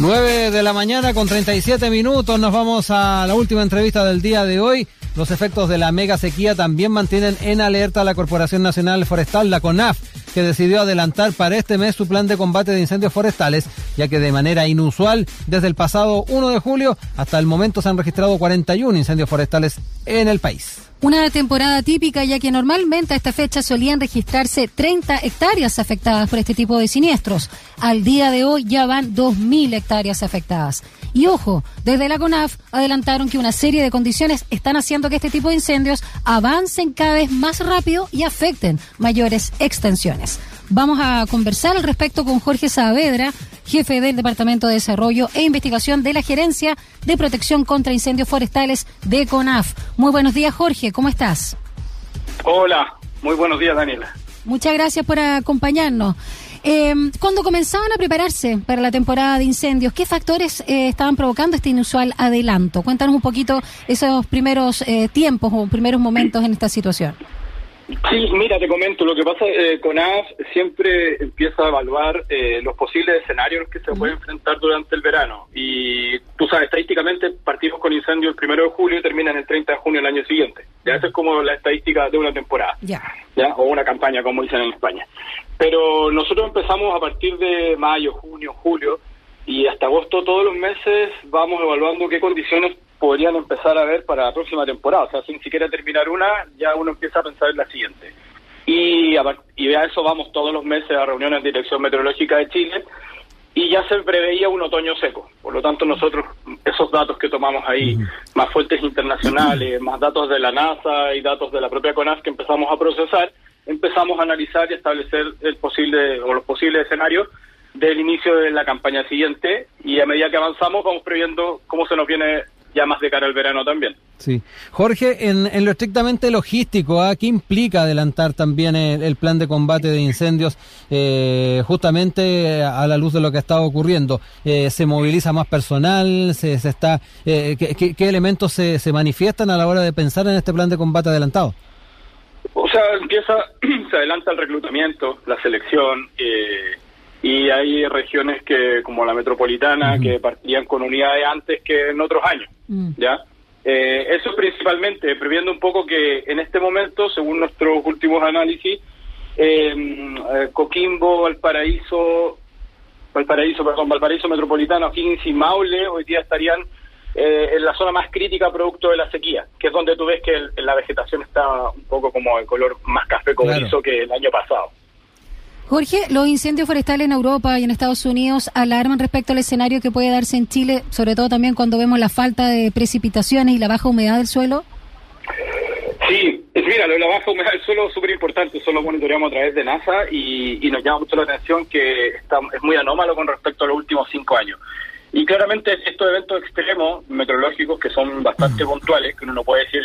9 de la mañana con 37 minutos. Nos vamos a la última entrevista del día de hoy. Los efectos de la mega sequía también mantienen en alerta a la Corporación Nacional Forestal, la CONAF, que decidió adelantar para este mes su plan de combate de incendios forestales, ya que de manera inusual, desde el pasado 1 de julio hasta el momento se han registrado 41 incendios forestales en el país. Una temporada típica, ya que normalmente a esta fecha solían registrarse 30 hectáreas afectadas por este tipo de siniestros. Al día de hoy ya van 2.000 hectáreas afectadas. Y ojo, desde la CONAF adelantaron que una serie de condiciones están haciendo que este tipo de incendios avancen cada vez más rápido y afecten mayores extensiones. Vamos a conversar al respecto con Jorge Saavedra, jefe del Departamento de Desarrollo e Investigación de la Gerencia de Protección contra Incendios Forestales de CONAF. Muy buenos días, Jorge, ¿cómo estás? Hola, muy buenos días, Daniela. Muchas gracias por acompañarnos. Eh, cuando comenzaban a prepararse para la temporada de incendios, ¿qué factores eh, estaban provocando este inusual adelanto? Cuéntanos un poquito esos primeros eh, tiempos o primeros momentos en esta situación. Sí, mira, te comento, lo que pasa eh, con AF siempre empieza a evaluar eh, los posibles escenarios que se pueden enfrentar durante el verano. Y tú sabes, estadísticamente partimos con incendios el primero de julio y terminan el 30 de junio del año siguiente. Ya eso es como la estadística de una temporada. Ya. ¿ya? O una campaña, como dicen en España. Pero nosotros empezamos a partir de mayo, junio, julio y hasta agosto todos los meses vamos evaluando qué condiciones podrían empezar a ver para la próxima temporada. O sea, sin siquiera terminar una, ya uno empieza a pensar en la siguiente. Y a, y a eso vamos todos los meses a reuniones de Dirección Meteorológica de Chile y ya se preveía un otoño seco. Por lo tanto, nosotros, esos datos que tomamos ahí, más fuentes internacionales, más datos de la NASA y datos de la propia CONAF que empezamos a procesar, empezamos a analizar y establecer el posible o los posibles escenarios del inicio de la campaña siguiente y a medida que avanzamos vamos previendo cómo se nos viene ya más de cara al verano también. Sí. Jorge, en, en lo estrictamente logístico, ¿ah? ¿qué implica adelantar también el, plan de combate de incendios eh, justamente a la luz de lo que está ocurriendo? Eh, ¿Se moviliza más personal? ¿Se, se está, eh, ¿qué, qué, elementos se, se manifiestan a la hora de pensar en este plan de combate adelantado? O sea, empieza, se adelanta el reclutamiento, la selección, eh, y hay regiones que como la metropolitana que partían con unidades antes que en otros años mm. ya eh, eso principalmente previendo un poco que en este momento según nuestros últimos análisis em, eh, Coquimbo Valparaíso Valparaíso perdón Valparaíso metropolitano Higgins y Maule hoy día estarían eh, en la zona más crítica producto de la sequía, que es donde tú ves que el, la vegetación está un poco como de color más café cobrizo que el año pasado. Jorge, los incendios forestales en Europa y en Estados Unidos alarman respecto al escenario que puede darse en Chile, sobre todo también cuando vemos la falta de precipitaciones y la baja humedad del suelo. Sí, mira, la baja humedad del suelo es súper importante, eso lo monitoreamos a través de NASA y, y, nos llama mucho la atención que está, es muy anómalo con respecto a los últimos cinco años. Y claramente estos eventos extremos meteorológicos que son bastante puntuales, que uno no puede decir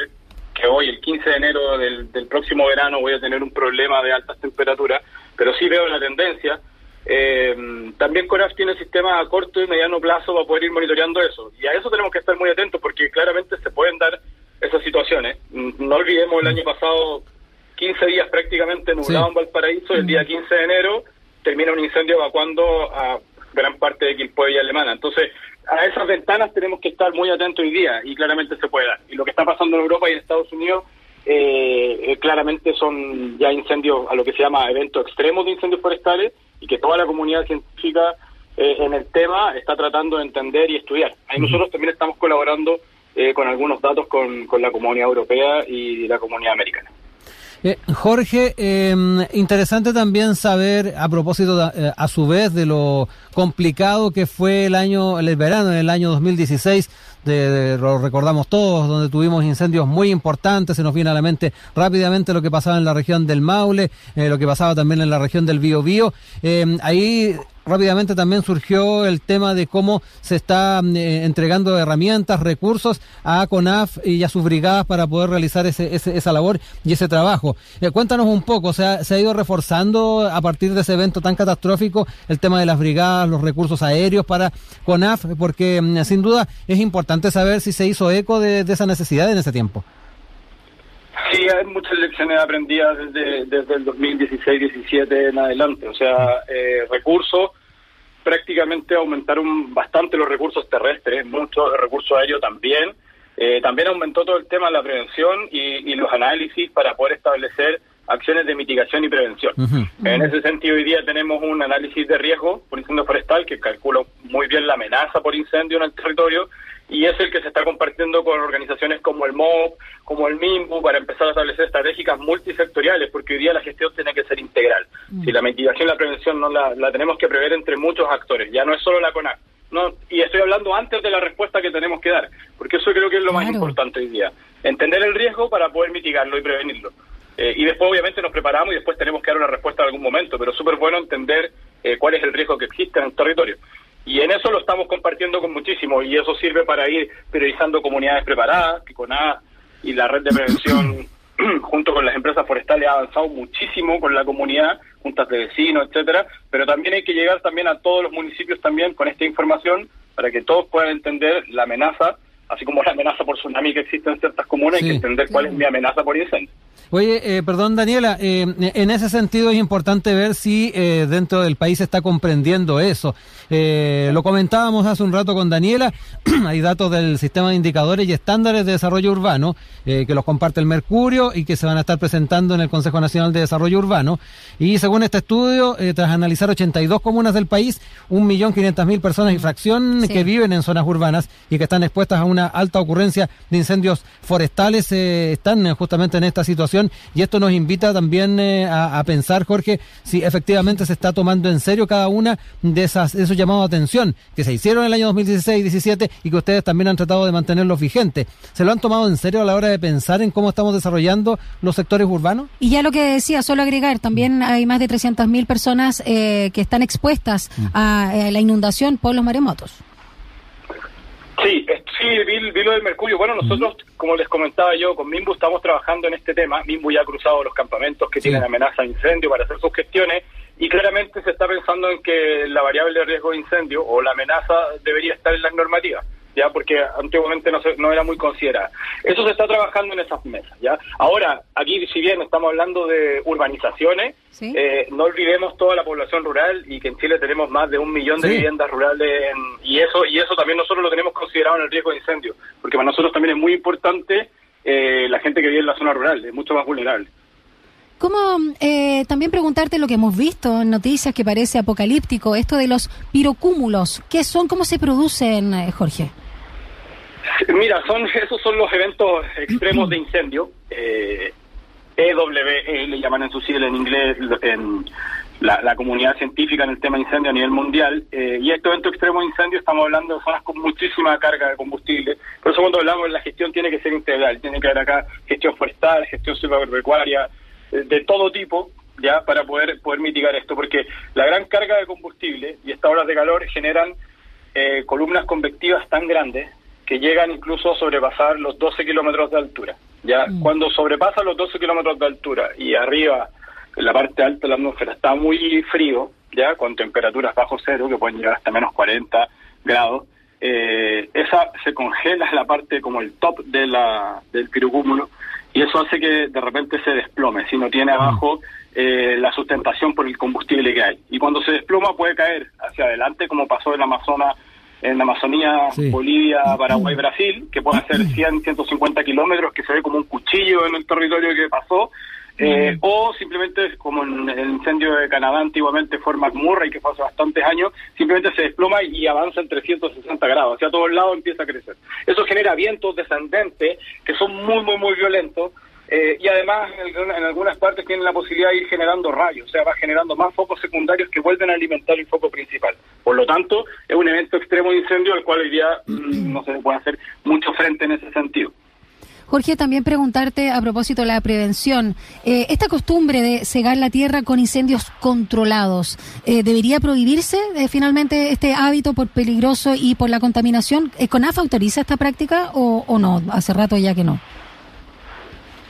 que hoy, el 15 de enero del, del próximo verano, voy a tener un problema de altas temperaturas, pero sí veo la tendencia. Eh, también CONAF tiene sistema a corto y mediano plazo para poder ir monitoreando eso. Y a eso tenemos que estar muy atentos porque claramente se pueden dar esas situaciones. No olvidemos el año pasado 15 días prácticamente nublado en Valparaíso, el día 15 de enero termina un incendio evacuando a gran parte de Quilpue y Alemana. Entonces, a esas ventanas tenemos que estar muy atentos hoy día y claramente se puede dar. Y lo que está pasando en Europa y en Estados Unidos eh, eh, claramente son ya incendios a lo que se llama eventos extremos de incendios forestales y que toda la comunidad científica eh, en el tema está tratando de entender y estudiar. Ahí nosotros también estamos colaborando eh, con algunos datos con, con la comunidad europea y la comunidad americana. Eh, Jorge, eh, interesante también saber, a propósito, eh, a su vez, de lo complicado que fue el año, el verano en el año 2016, de, de, lo recordamos todos, donde tuvimos incendios muy importantes, se nos viene a la mente rápidamente lo que pasaba en la región del Maule, eh, lo que pasaba también en la región del Biobío. Eh, ahí rápidamente también surgió el tema de cómo se está eh, entregando herramientas, recursos a CONAF y a sus brigadas para poder realizar ese, ese, esa labor y ese trabajo. Eh, cuéntanos un poco, ¿se ¿se ha ido reforzando a partir de ese evento tan catastrófico el tema de las brigadas, los recursos aéreos para CONAF? Porque mm, sin duda es importante saber si se hizo eco de, de esa necesidad en ese tiempo. Sí, hay muchas lecciones aprendidas desde, desde el 2016-17 en adelante. O sea, eh, recursos, prácticamente aumentaron bastante los recursos terrestres, muchos recursos aéreos también. Eh, también aumentó todo el tema de la prevención y, los análisis para poder establecer acciones de mitigación y prevención. En ese sentido, hoy día tenemos un análisis de riesgo por incendio forestal que calcula muy bien la amenaza por incendio en el territorio y es el que se está compartiendo con organizaciones como el MOB, como el MIMBU, para empezar a establecer estratégicas multisectoriales, porque hoy día la gestión tiene que ser integral. Mm. Si la mitigación y la prevención no la, tenemos que prever entre muchos actores, ya no es solo la CONAC. No, y estoy hablando antes de la respuesta que tenemos que dar, porque eso creo que es lo más importante hoy día. Entender el riesgo para poder mitigarlo y prevenirlo. Eh, y después obviamente nos preparamos y después tenemos que dar una respuesta en algún momento, pero es súper bueno entender eh, cuál es el riesgo que existe en el territorio. Y en eso lo estamos compartiendo con muchísimo y eso sirve para ir priorizando comunidades preparadas, que con A y la red de prevención junto con las empresas forestales ha avanzado muchísimo con la comunidad, juntas de vecinos, etcétera, pero también hay que llegar también a todos los municipios también con esta información para que todos puedan entender la amenaza, así como la amenaza por tsunami que existe en ciertas comunas, hay que entender cuál es mi amenaza por incendio. Oye, eh, perdón Daniela, eh, en ese sentido es importante ver si eh, dentro del país se está comprendiendo eso. lo comentábamos hace un rato con Daniela, hay datos del sistema de indicadores y estándares de desarrollo urbano que los comparte el Mercurio y que se van a estar presentando en el Consejo Nacional de Desarrollo Urbano. Y según este estudio, tras analizar 82 comunas del país, 1.500.000 personas y fracción que viven en zonas urbanas y que están expuestas a una alta ocurrencia de incendios forestales, están justamente en esta situación y esto nos invita también eh, a, pensar, Jorge, si efectivamente se está tomando en serio cada una de esas esos llamados de atención que se hicieron en el año 2016-17 y que ustedes también han tratado de mantenerlos vigentes. ¿Se lo han tomado en serio a la hora de pensar en cómo estamos desarrollando los sectores urbanos? Y ya lo que decía, solo agregar, también hay más de 300.000 personas eh, que están expuestas mm. a eh, la inundación por los maremotos. Sí, sí, vi, lo del mercurio. Bueno, nosotros, como les comentaba yo, con Mimbu estamos trabajando en este tema. Mimbu ya ha cruzado los campamentos que tienen amenaza de incendio para hacer sus gestiones y claramente se está pensando en que la variable de riesgo de incendio o la amenaza debería estar en las normativas ya porque antiguamente no, no era muy considerada. Eso se está trabajando en esas mesas, ya. Ahora, aquí si bien estamos hablando de urbanizaciones, eh, no olvidemos toda la población rural y que en Chile tenemos más de un millón de viviendas rurales y eso y eso también nosotros lo tenemos considerado en el riesgo de incendio, porque para nosotros también es muy importante eh, la gente que vive en la zona rural, es mucho más vulnerable. ¿Cómo eh, también preguntarte lo que hemos visto en noticias que parece apocalíptico, esto de los pirocúmulos? ¿Qué son? ¿Cómo se producen, Jorge? Mira, son esos son los eventos extremos de incendio. Eh, EWE le llaman en su sigla en inglés en la, comunidad científica en el tema incendio a nivel mundial. Eh, y estos eventos extremos de incendio estamos hablando de zonas con muchísima carga de combustible. Por eso cuando hablamos de la gestión tiene que ser integral. Tiene que haber acá gestión forestal, gestión silvagropecuaria, eh, de todo tipo ya para poder poder mitigar esto porque la gran carga de combustible y estas olas de calor generan eh, columnas convectivas tan grandes que llegan incluso a sobrepasar los 12 kilómetros de altura. Ya mm. cuando sobrepasa los 12 kilómetros de altura y arriba, en la parte alta de la atmósfera, está muy frío, ya con temperaturas bajo cero, que pueden llegar hasta menos 40 grados, eh, esa se congela la parte como el top de la, del pirocúmulo y eso hace que de repente se desplome, si no tiene mm. abajo eh, la sustentación por el combustible que hay. Y cuando se desploma puede caer hacia adelante, como pasó en Amazonas en la Amazonía, Bolivia, Paraguay, Brasil, que puede ser 100, 150 kilómetros, que se ve como un cuchillo en el territorio que pasó, eh, o simplemente como en el incendio de Canadá antiguamente fue McMurray, que fue hace bastantes años, simplemente se desploma y avanza en 360 grados, hacia todos lados empieza a crecer. Eso genera vientos descendentes que son muy, muy, muy violentos, eh, y además en, algunas partes tienen la posibilidad de ir generando rayos, o sea, va generando más focos secundarios que vuelven a alimentar el foco principal. Por lo tanto, es un evento extremo de incendio al cual hoy día mm, no se puede hacer mucho frente en ese sentido. Jorge, también preguntarte a propósito de la prevención. Eh, esta costumbre de cegar la tierra con incendios controlados, eh, ¿debería prohibirse finalmente este hábito por peligroso y por la contaminación? ¿CONAF autoriza esta práctica o, no? Hace rato ya que no.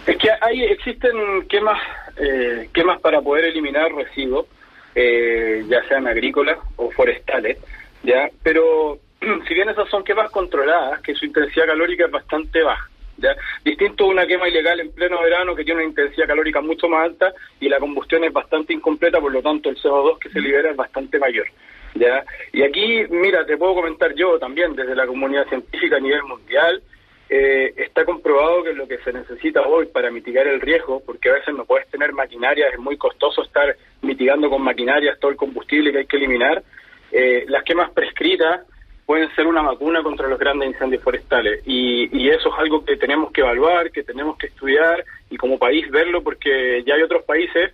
Es que hay existen quemas eh, quemas para poder eliminar residuos, eh, ya sean agrícolas o forestales, ya. Pero si bien esas son quemas controladas, que su intensidad calórica es bastante baja. ¿Ya? Distinto a una quema ilegal en pleno verano que tiene una intensidad calórica mucho más alta y la combustión es bastante incompleta, por lo tanto el CO2 que se libera es bastante mayor. ¿ya? Y aquí, mira, te puedo comentar yo también, desde la comunidad científica a nivel mundial, eh, está comprobado que lo que se necesita hoy para mitigar el riesgo, porque a veces no puedes tener maquinaria, es muy costoso estar mitigando con maquinarias todo el combustible que hay que eliminar, eh, las quemas prescritas pueden ser una vacuna contra los grandes incendios forestales. Y, y, eso es algo que tenemos que evaluar, que tenemos que estudiar y como país verlo, porque ya hay otros países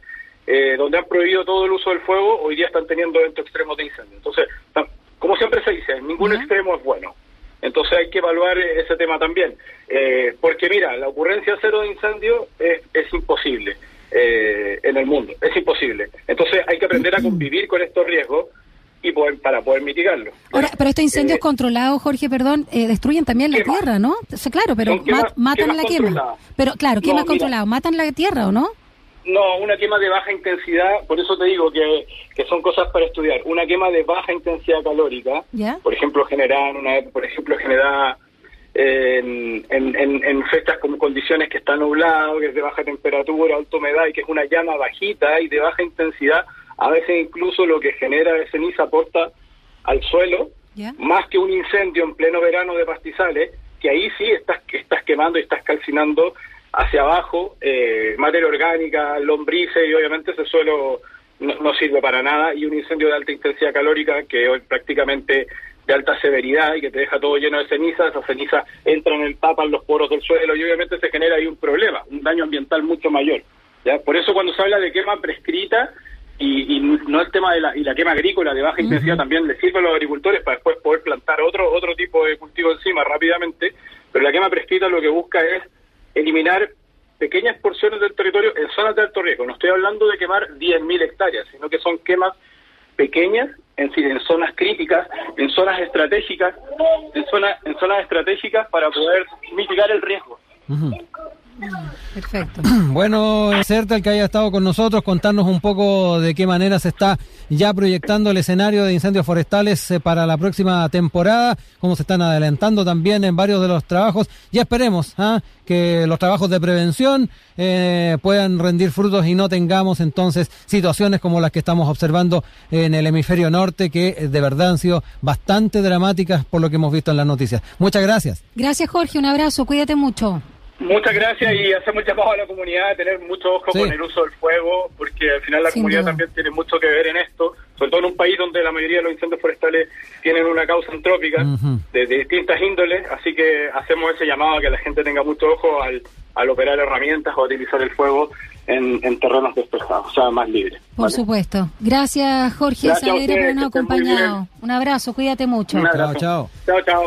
eh, donde han prohibido todo el uso del fuego, hoy día están teniendo eventos extremos de incendio. Entonces, como siempre se dice, ningún extremo es bueno. Entonces hay que evaluar ese tema también. Eh, porque mira, la ocurrencia cero de incendio es, es imposible eh, en el mundo, es imposible. Entonces hay que aprender a convivir con estos riesgos y poder, para poder mitigarlo. Ahora, pero estos incendios eh, controlados, Jorge, perdón, eh, destruyen también la tierra, ¿no? claro, pero matan la quema. Pero claro, quemas controlados, ¿matan la tierra o no? No, una quema de baja intensidad, por eso te digo que, que son cosas para estudiar. Una quema de baja intensidad calórica, por ejemplo, generada una, por ejemplo, generada en, en, en, en festas con condiciones que está nublado, que es de baja temperatura, alta humedad y que es una llama bajita y de baja intensidad, a veces incluso lo que genera de ceniza aporta al suelo, más que un incendio en pleno verano de pastizales, que ahí sí estás, estás quemando y estás calcinando hacia abajo, eh, materia orgánica, lombrices y obviamente ese suelo no, sirve para nada y un incendio de alta intensidad calórica que hoy prácticamente de alta severidad y que te deja todo lleno de ceniza, esa ceniza entra en el tapan los poros del suelo y obviamente se genera ahí un problema, un daño ambiental mucho mayor. ¿ya? Por eso cuando se habla de quema prescrita y, y no el tema de la, y la quema agrícola de baja intensidad también le sirve a los agricultores para después poder plantar otro, otro tipo de cultivo encima rápidamente, pero la quema prescrita lo que busca es eliminar pequeñas porciones del territorio en zonas de alto riesgo. No estoy hablando de quemar 10.000 hectáreas, sino que son quemas pequeñas en, en zonas críticas, en zonas estratégicas, en, zonas en zonas estratégicas para poder mitigar el riesgo. Perfecto. Bueno, Certa, el que haya estado con nosotros, contarnos un poco de qué manera se está ya proyectando el escenario de incendios forestales eh, para la próxima temporada, cómo se están adelantando también en varios de los trabajos. Ya esperemos ¿ah? que los trabajos de prevención eh, puedan rendir frutos y no tengamos entonces situaciones como las que estamos observando en el hemisferio norte, que eh, de verdad han sido bastante dramáticas por lo que hemos visto en las noticias. Muchas gracias. Gracias, Jorge. Un abrazo. Cuídate mucho. Muchas gracias y hacemos llamado a la comunidad a tener mucho ojo con el uso del fuego, porque al final la comunidad también tiene mucho que ver en esto, sobre todo en un país donde la mayoría de los incendios forestales tienen una causa antrópica de, distintas índoles, así que hacemos ese llamado a que la gente tenga mucho ojo al, al operar herramientas o utilizar el fuego en, terrenos despejados, o sea, más libres. Por supuesto. Gracias, Jorge Gracias por habernos acompañado. Un abrazo, cuídate mucho. Chao, chao. Chao, chao.